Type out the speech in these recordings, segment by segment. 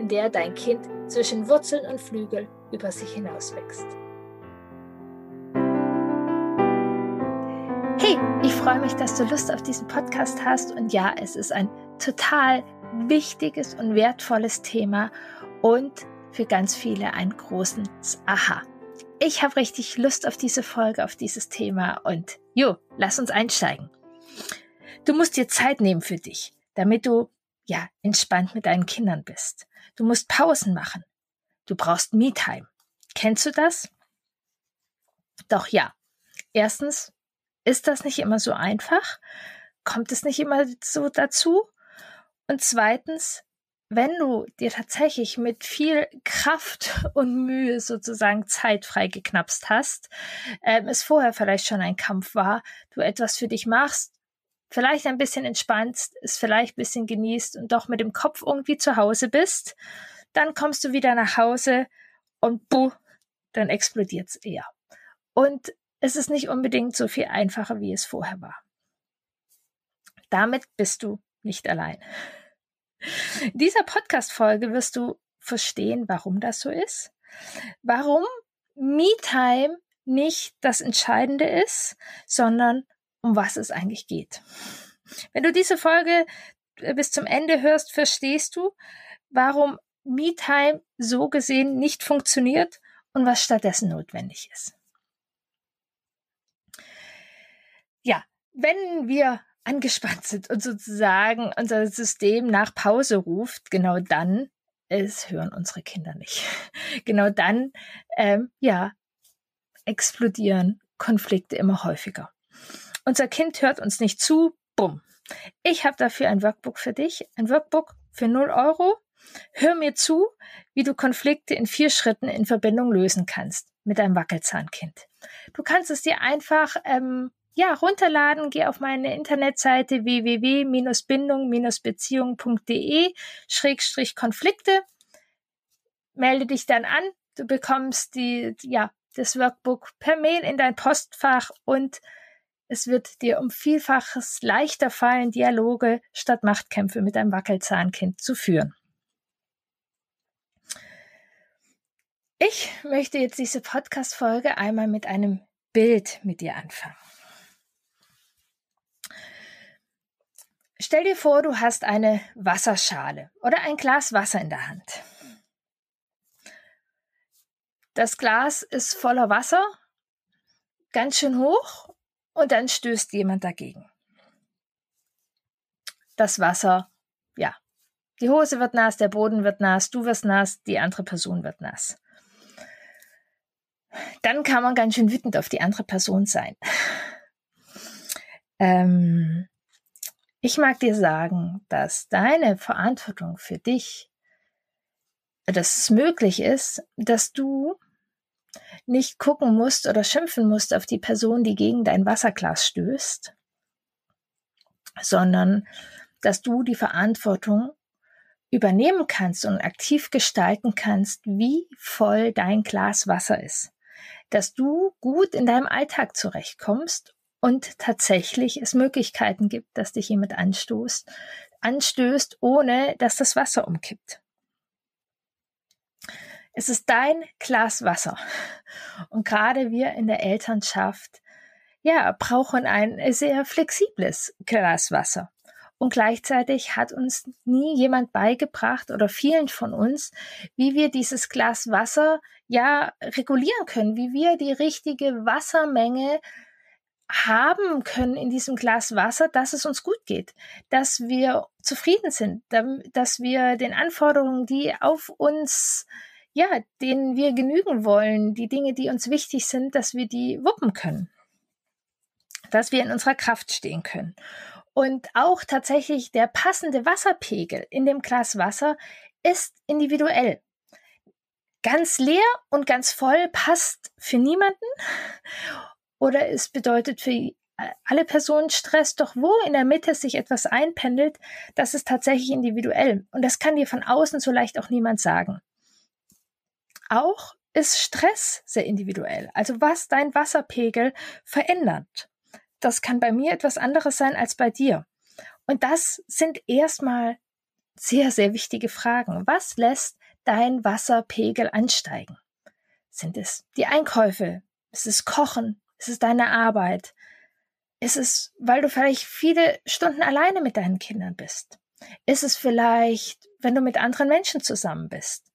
in der dein Kind zwischen Wurzeln und Flügel über sich hinaus wächst. Hey, ich freue mich, dass du Lust auf diesen Podcast hast und ja, es ist ein total wichtiges und wertvolles Thema und für ganz viele ein großes Aha. Ich habe richtig Lust auf diese Folge, auf dieses Thema und jo, lass uns einsteigen. Du musst dir Zeit nehmen für dich, damit du ja entspannt mit deinen Kindern bist. Du musst Pausen machen. Du brauchst Me-Time. Kennst du das? Doch ja. Erstens ist das nicht immer so einfach. Kommt es nicht immer so dazu? Und zweitens, wenn du dir tatsächlich mit viel Kraft und Mühe sozusagen Zeit freigeknapst hast, ähm, es vorher vielleicht schon ein Kampf war, du etwas für dich machst, vielleicht ein bisschen entspannst, es vielleicht ein bisschen genießt und doch mit dem Kopf irgendwie zu Hause bist, dann kommst du wieder nach Hause und buh, dann explodiert's eher. Und es ist nicht unbedingt so viel einfacher, wie es vorher war. Damit bist du nicht allein. In dieser Podcast-Folge wirst du verstehen, warum das so ist, warum Me-Time nicht das Entscheidende ist, sondern um was es eigentlich geht. Wenn du diese Folge äh, bis zum Ende hörst, verstehst du, warum MeTime so gesehen nicht funktioniert und was stattdessen notwendig ist. Ja, wenn wir angespannt sind und sozusagen unser System nach Pause ruft, genau dann, es hören unsere Kinder nicht. Genau dann, ähm, ja, explodieren Konflikte immer häufiger. Unser Kind hört uns nicht zu, bumm. Ich habe dafür ein Workbook für dich, ein Workbook für 0 Euro. Hör mir zu, wie du Konflikte in vier Schritten in Verbindung lösen kannst mit deinem Wackelzahnkind. Du kannst es dir einfach ähm, ja, runterladen. Geh auf meine Internetseite www-bindung-beziehung.de Schrägstrich Konflikte. Melde dich dann an. Du bekommst die, ja, das Workbook per Mail in dein Postfach und es wird dir um Vielfaches leichter fallen, Dialoge statt Machtkämpfe mit einem Wackelzahnkind zu führen. Ich möchte jetzt diese Podcast-Folge einmal mit einem Bild mit dir anfangen. Stell dir vor, du hast eine Wasserschale oder ein Glas Wasser in der Hand. Das Glas ist voller Wasser, ganz schön hoch und dann stößt jemand dagegen. Das Wasser, ja, die Hose wird nass, der Boden wird nass, du wirst nass, die andere Person wird nass. Dann kann man ganz schön wütend auf die andere Person sein. Ähm, ich mag dir sagen, dass deine Verantwortung für dich, dass es möglich ist, dass du nicht gucken musst oder schimpfen musst auf die Person, die gegen dein Wasserglas stößt, sondern dass du die Verantwortung übernehmen kannst und aktiv gestalten kannst, wie voll dein Glas Wasser ist. Dass du gut in deinem Alltag zurechtkommst und tatsächlich es Möglichkeiten gibt, dass dich jemand anstoßt, anstößt, ohne dass das Wasser umkippt. Es ist dein Glas Wasser. Und gerade wir in der Elternschaft, ja, brauchen ein sehr flexibles Glas Wasser. Und gleichzeitig hat uns nie jemand beigebracht oder vielen von uns, wie wir dieses Glas Wasser ja regulieren können, wie wir die richtige Wassermenge haben können in diesem Glas Wasser, dass es uns gut geht, dass wir zufrieden sind, dass wir den Anforderungen, die auf uns ja, denen wir genügen wollen, die Dinge, die uns wichtig sind, dass wir die wuppen können, dass wir in unserer Kraft stehen können. Und auch tatsächlich der passende Wasserpegel in dem Glas Wasser ist individuell. Ganz leer und ganz voll passt für niemanden oder es bedeutet für alle Personen Stress, doch wo in der Mitte sich etwas einpendelt, das ist tatsächlich individuell und das kann dir von außen so leicht auch niemand sagen. Auch ist Stress sehr individuell, also was dein Wasserpegel verändert. Das kann bei mir etwas anderes sein als bei dir. Und das sind erstmal sehr, sehr wichtige Fragen. Was lässt dein Wasserpegel ansteigen? Sind es die Einkäufe? Ist es Kochen? Ist es deine Arbeit? Ist es, weil du vielleicht viele Stunden alleine mit deinen Kindern bist? Ist es vielleicht, wenn du mit anderen Menschen zusammen bist?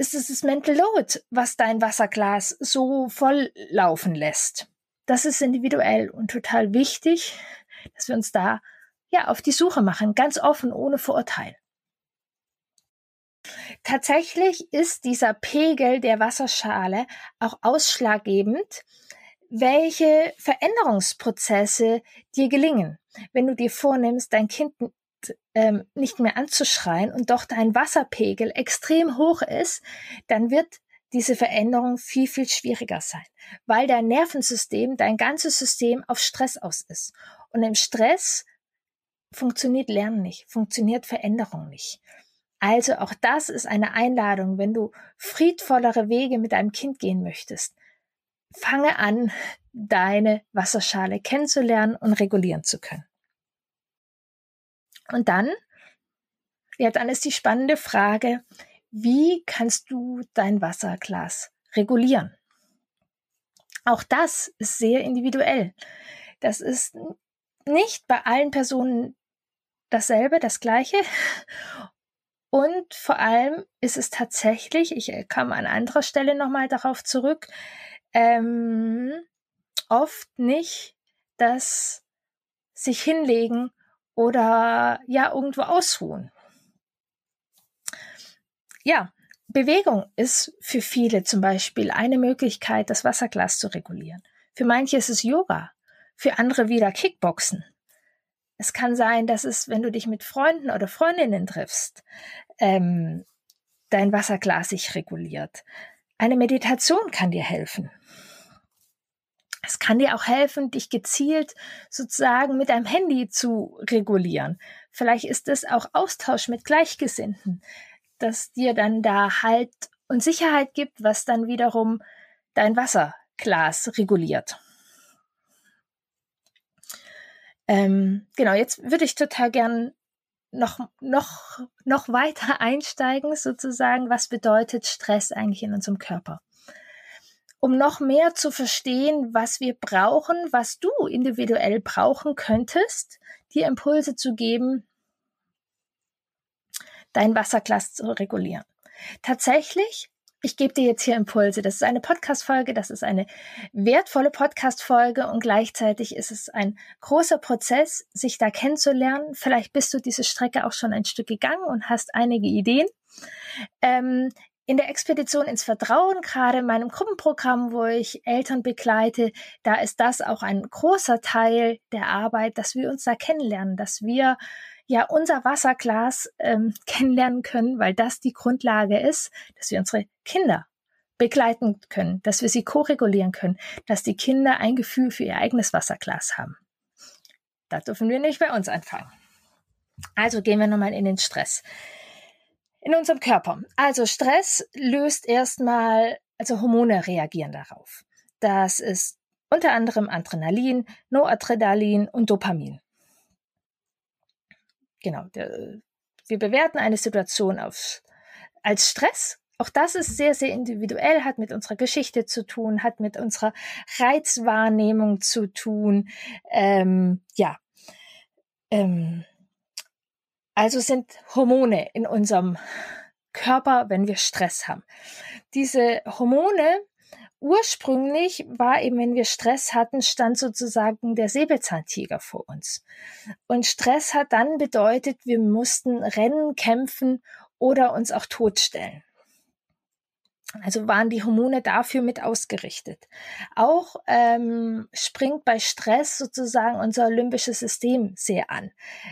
Ist es das Mental Load, was dein Wasserglas so voll laufen lässt? Das ist individuell und total wichtig, dass wir uns da ja auf die Suche machen, ganz offen, ohne Vorurteil. Tatsächlich ist dieser Pegel der Wasserschale auch ausschlaggebend, welche Veränderungsprozesse dir gelingen. Wenn du dir vornimmst, dein Kind ähm, nicht mehr anzuschreien und doch dein Wasserpegel extrem hoch ist, dann wird diese Veränderung viel, viel schwieriger sein, weil dein Nervensystem, dein ganzes System auf Stress aus ist. Und im Stress funktioniert Lernen nicht, funktioniert Veränderung nicht. Also auch das ist eine Einladung, wenn du friedvollere Wege mit deinem Kind gehen möchtest, fange an, deine Wasserschale kennenzulernen und regulieren zu können. Und dann, ja, dann ist die spannende Frage, wie kannst du dein Wasserglas regulieren? Auch das ist sehr individuell. Das ist nicht bei allen Personen dasselbe, das gleiche. Und vor allem ist es tatsächlich, ich komme an anderer Stelle nochmal darauf zurück, ähm, oft nicht das sich hinlegen oder ja irgendwo ausruhen. Ja, Bewegung ist für viele zum Beispiel eine Möglichkeit, das Wasserglas zu regulieren. Für manche ist es Yoga, für andere wieder Kickboxen. Es kann sein, dass es, wenn du dich mit Freunden oder Freundinnen triffst, ähm, dein Wasserglas sich reguliert. Eine Meditation kann dir helfen. Es kann dir auch helfen, dich gezielt sozusagen mit deinem Handy zu regulieren. Vielleicht ist es auch Austausch mit Gleichgesinnten, das dir dann da Halt und Sicherheit gibt, was dann wiederum dein Wasserglas reguliert. Ähm, genau, jetzt würde ich total gern noch, noch, noch weiter einsteigen, sozusagen, was bedeutet Stress eigentlich in unserem Körper? Um noch mehr zu verstehen, was wir brauchen, was du individuell brauchen könntest, dir Impulse zu geben, dein Wasserglas zu regulieren. Tatsächlich ich gebe dir jetzt hier Impulse. Das ist eine Podcast-Folge, das ist eine wertvolle Podcast-Folge und gleichzeitig ist es ein großer Prozess, sich da kennenzulernen. Vielleicht bist du diese Strecke auch schon ein Stück gegangen und hast einige Ideen. Ähm, in der Expedition ins Vertrauen, gerade in meinem Gruppenprogramm, wo ich Eltern begleite, da ist das auch ein großer Teil der Arbeit, dass wir uns da kennenlernen, dass wir ja unser Wasserglas ähm, kennenlernen können, weil das die Grundlage ist, dass wir unsere Kinder begleiten können, dass wir sie ko-regulieren können, dass die Kinder ein Gefühl für ihr eigenes Wasserglas haben. Da dürfen wir nicht bei uns anfangen. Also gehen wir nochmal in den Stress. In unserem Körper. Also Stress löst erstmal, also Hormone reagieren darauf. Das ist unter anderem Adrenalin, Noradrenalin und Dopamin genau, wir bewerten eine Situation auf, als Stress. Auch das ist sehr, sehr individuell, hat mit unserer Geschichte zu tun, hat mit unserer Reizwahrnehmung zu tun. Ähm, ja. Ähm, also sind Hormone in unserem Körper, wenn wir Stress haben. Diese Hormone ursprünglich war eben, wenn wir Stress hatten, stand sozusagen der Säbelzahntiger vor uns. Und Stress hat dann bedeutet, wir mussten rennen, kämpfen oder uns auch totstellen. Also waren die Hormone dafür mit ausgerichtet. Auch ähm, springt bei Stress sozusagen unser limbisches System sehr an.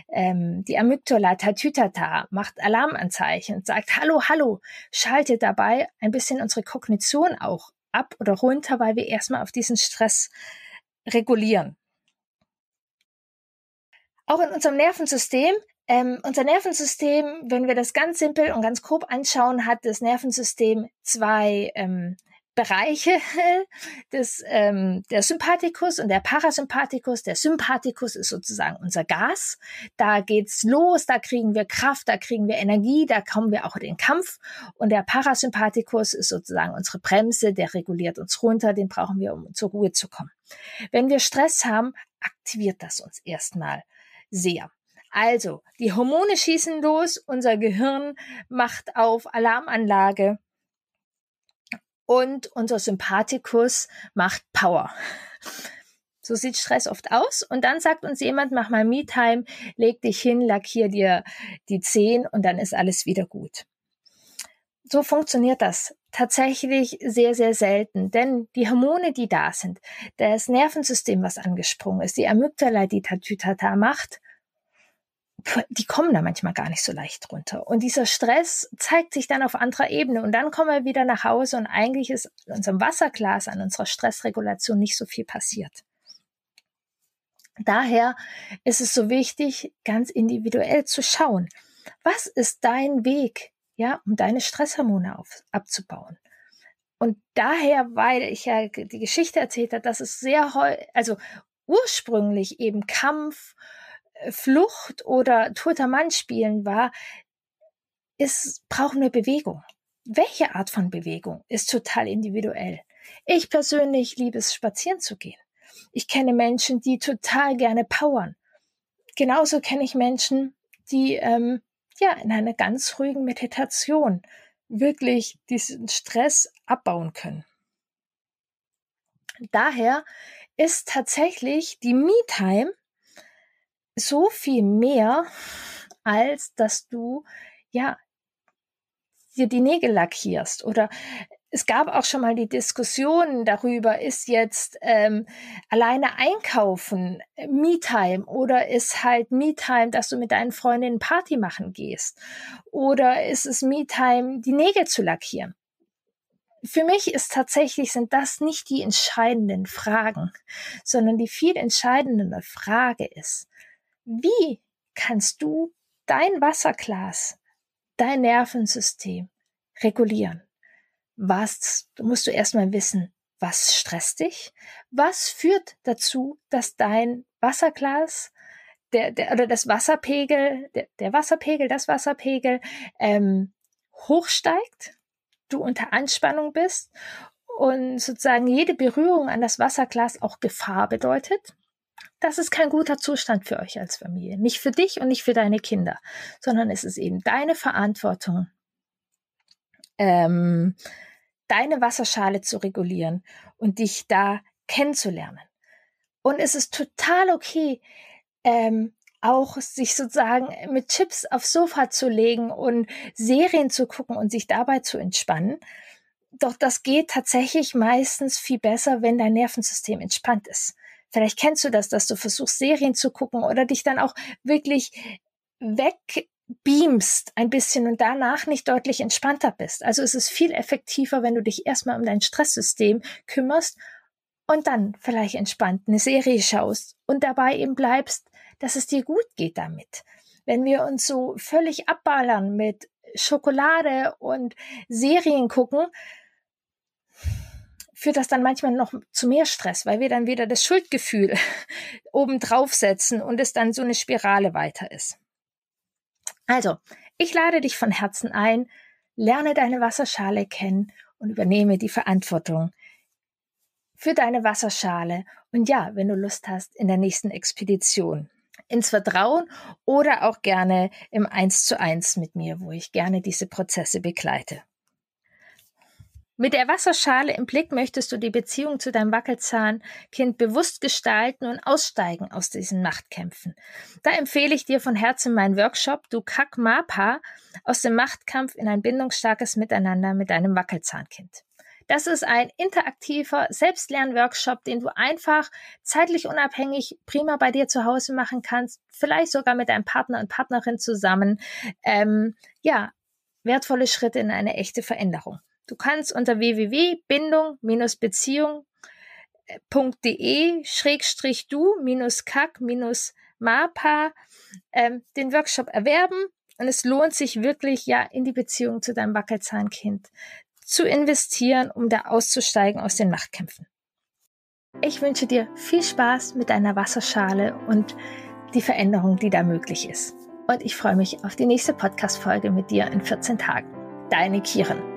Ähm, die Amygdala tatütata macht Alarmanzeichen und sagt, hallo, hallo, schaltet dabei ein bisschen unsere Kognition auch ab oder runter, weil wir erstmal auf diesen Stress regulieren. Auch in unserem Nervensystem ähm, unser Nervensystem, wenn wir das ganz simpel und ganz grob anschauen, hat das Nervensystem zwei ähm, Bereiche des, ähm, der Sympathikus und der Parasympathikus. Der Sympathikus ist sozusagen unser Gas. Da geht's los, da kriegen wir Kraft, da kriegen wir Energie, da kommen wir auch in den Kampf. Und der Parasympathikus ist sozusagen unsere Bremse, der reguliert uns runter, den brauchen wir, um zur Ruhe zu kommen. Wenn wir Stress haben, aktiviert das uns erstmal sehr. Also, die Hormone schießen los, unser Gehirn macht auf Alarmanlage und unser Sympathikus macht Power. So sieht Stress oft aus. Und dann sagt uns jemand, mach mal Me-Time, leg dich hin, lackier dir die Zehen und dann ist alles wieder gut. So funktioniert das tatsächlich sehr, sehr selten. Denn die Hormone, die da sind, das Nervensystem, was angesprungen ist, die Amygdala, die Tatütata macht, die kommen da manchmal gar nicht so leicht runter. Und dieser Stress zeigt sich dann auf anderer Ebene. Und dann kommen wir wieder nach Hause und eigentlich ist in unserem Wasserglas, an unserer Stressregulation nicht so viel passiert. Daher ist es so wichtig, ganz individuell zu schauen, was ist dein Weg, ja, um deine Stresshormone auf, abzubauen. Und daher, weil ich ja die Geschichte erzählt habe, dass es sehr, also ursprünglich eben Kampf, Flucht oder toter Mann spielen war, ist, brauchen wir Bewegung. Welche Art von Bewegung ist total individuell. Ich persönlich liebe es, spazieren zu gehen. Ich kenne Menschen, die total gerne powern. Genauso kenne ich Menschen, die ähm, ja in einer ganz ruhigen Meditation wirklich diesen Stress abbauen können. Daher ist tatsächlich die Me-Time so viel mehr, als dass du ja dir die Nägel lackierst oder es gab auch schon mal die Diskussion darüber, ist jetzt ähm, alleine einkaufen äh, Me-Time oder ist halt Me-Time, dass du mit deinen Freundinnen Party machen gehst? Oder ist es Me-Time, die Nägel zu lackieren? Für mich ist tatsächlich, sind das nicht die entscheidenden Fragen, sondern die viel entscheidende Frage ist, wie kannst du dein Wasserglas, dein Nervensystem regulieren? Was musst du erstmal wissen? Was stresst dich? Was führt dazu, dass dein Wasserglas der, der, oder das Wasserpegel, der, der Wasserpegel, das Wasserpegel ähm, hochsteigt, du unter Anspannung bist und sozusagen jede Berührung an das Wasserglas auch Gefahr bedeutet? Das ist kein guter Zustand für euch als Familie. Nicht für dich und nicht für deine Kinder, sondern es ist eben deine Verantwortung, ähm, deine Wasserschale zu regulieren und dich da kennenzulernen. Und es ist total okay, ähm, auch sich sozusagen mit Chips aufs Sofa zu legen und Serien zu gucken und sich dabei zu entspannen. Doch das geht tatsächlich meistens viel besser, wenn dein Nervensystem entspannt ist. Vielleicht kennst du das, dass du versuchst, Serien zu gucken oder dich dann auch wirklich wegbeamst ein bisschen und danach nicht deutlich entspannter bist. Also es ist viel effektiver, wenn du dich erstmal um dein Stresssystem kümmerst und dann vielleicht entspannt eine Serie schaust und dabei eben bleibst, dass es dir gut geht damit. Wenn wir uns so völlig abballern mit Schokolade und Serien gucken, führt das dann manchmal noch zu mehr Stress, weil wir dann wieder das Schuldgefühl oben draufsetzen und es dann so eine Spirale weiter ist. Also, ich lade dich von Herzen ein, lerne deine Wasserschale kennen und übernehme die Verantwortung für deine Wasserschale und ja, wenn du Lust hast, in der nächsten Expedition ins Vertrauen oder auch gerne im Eins zu eins mit mir, wo ich gerne diese Prozesse begleite. Mit der Wasserschale im Blick möchtest du die Beziehung zu deinem Wackelzahnkind bewusst gestalten und aussteigen aus diesen Machtkämpfen. Da empfehle ich dir von Herzen meinen Workshop Du Kack Mapa aus dem Machtkampf in ein bindungsstarkes Miteinander mit deinem Wackelzahnkind. Das ist ein interaktiver Selbstlernworkshop, den du einfach zeitlich unabhängig prima bei dir zu Hause machen kannst, vielleicht sogar mit deinem Partner und Partnerin zusammen. Ähm, ja, wertvolle Schritte in eine echte Veränderung. Du kannst unter www.bindung-beziehung.de schrägstrich du minus kack minus mapa ähm, den Workshop erwerben und es lohnt sich wirklich ja in die Beziehung zu deinem Wackelzahnkind zu investieren, um da auszusteigen aus den Machtkämpfen. Ich wünsche dir viel Spaß mit deiner Wasserschale und die Veränderung, die da möglich ist. Und ich freue mich auf die nächste Podcast-Folge mit dir in 14 Tagen. Deine Kieren.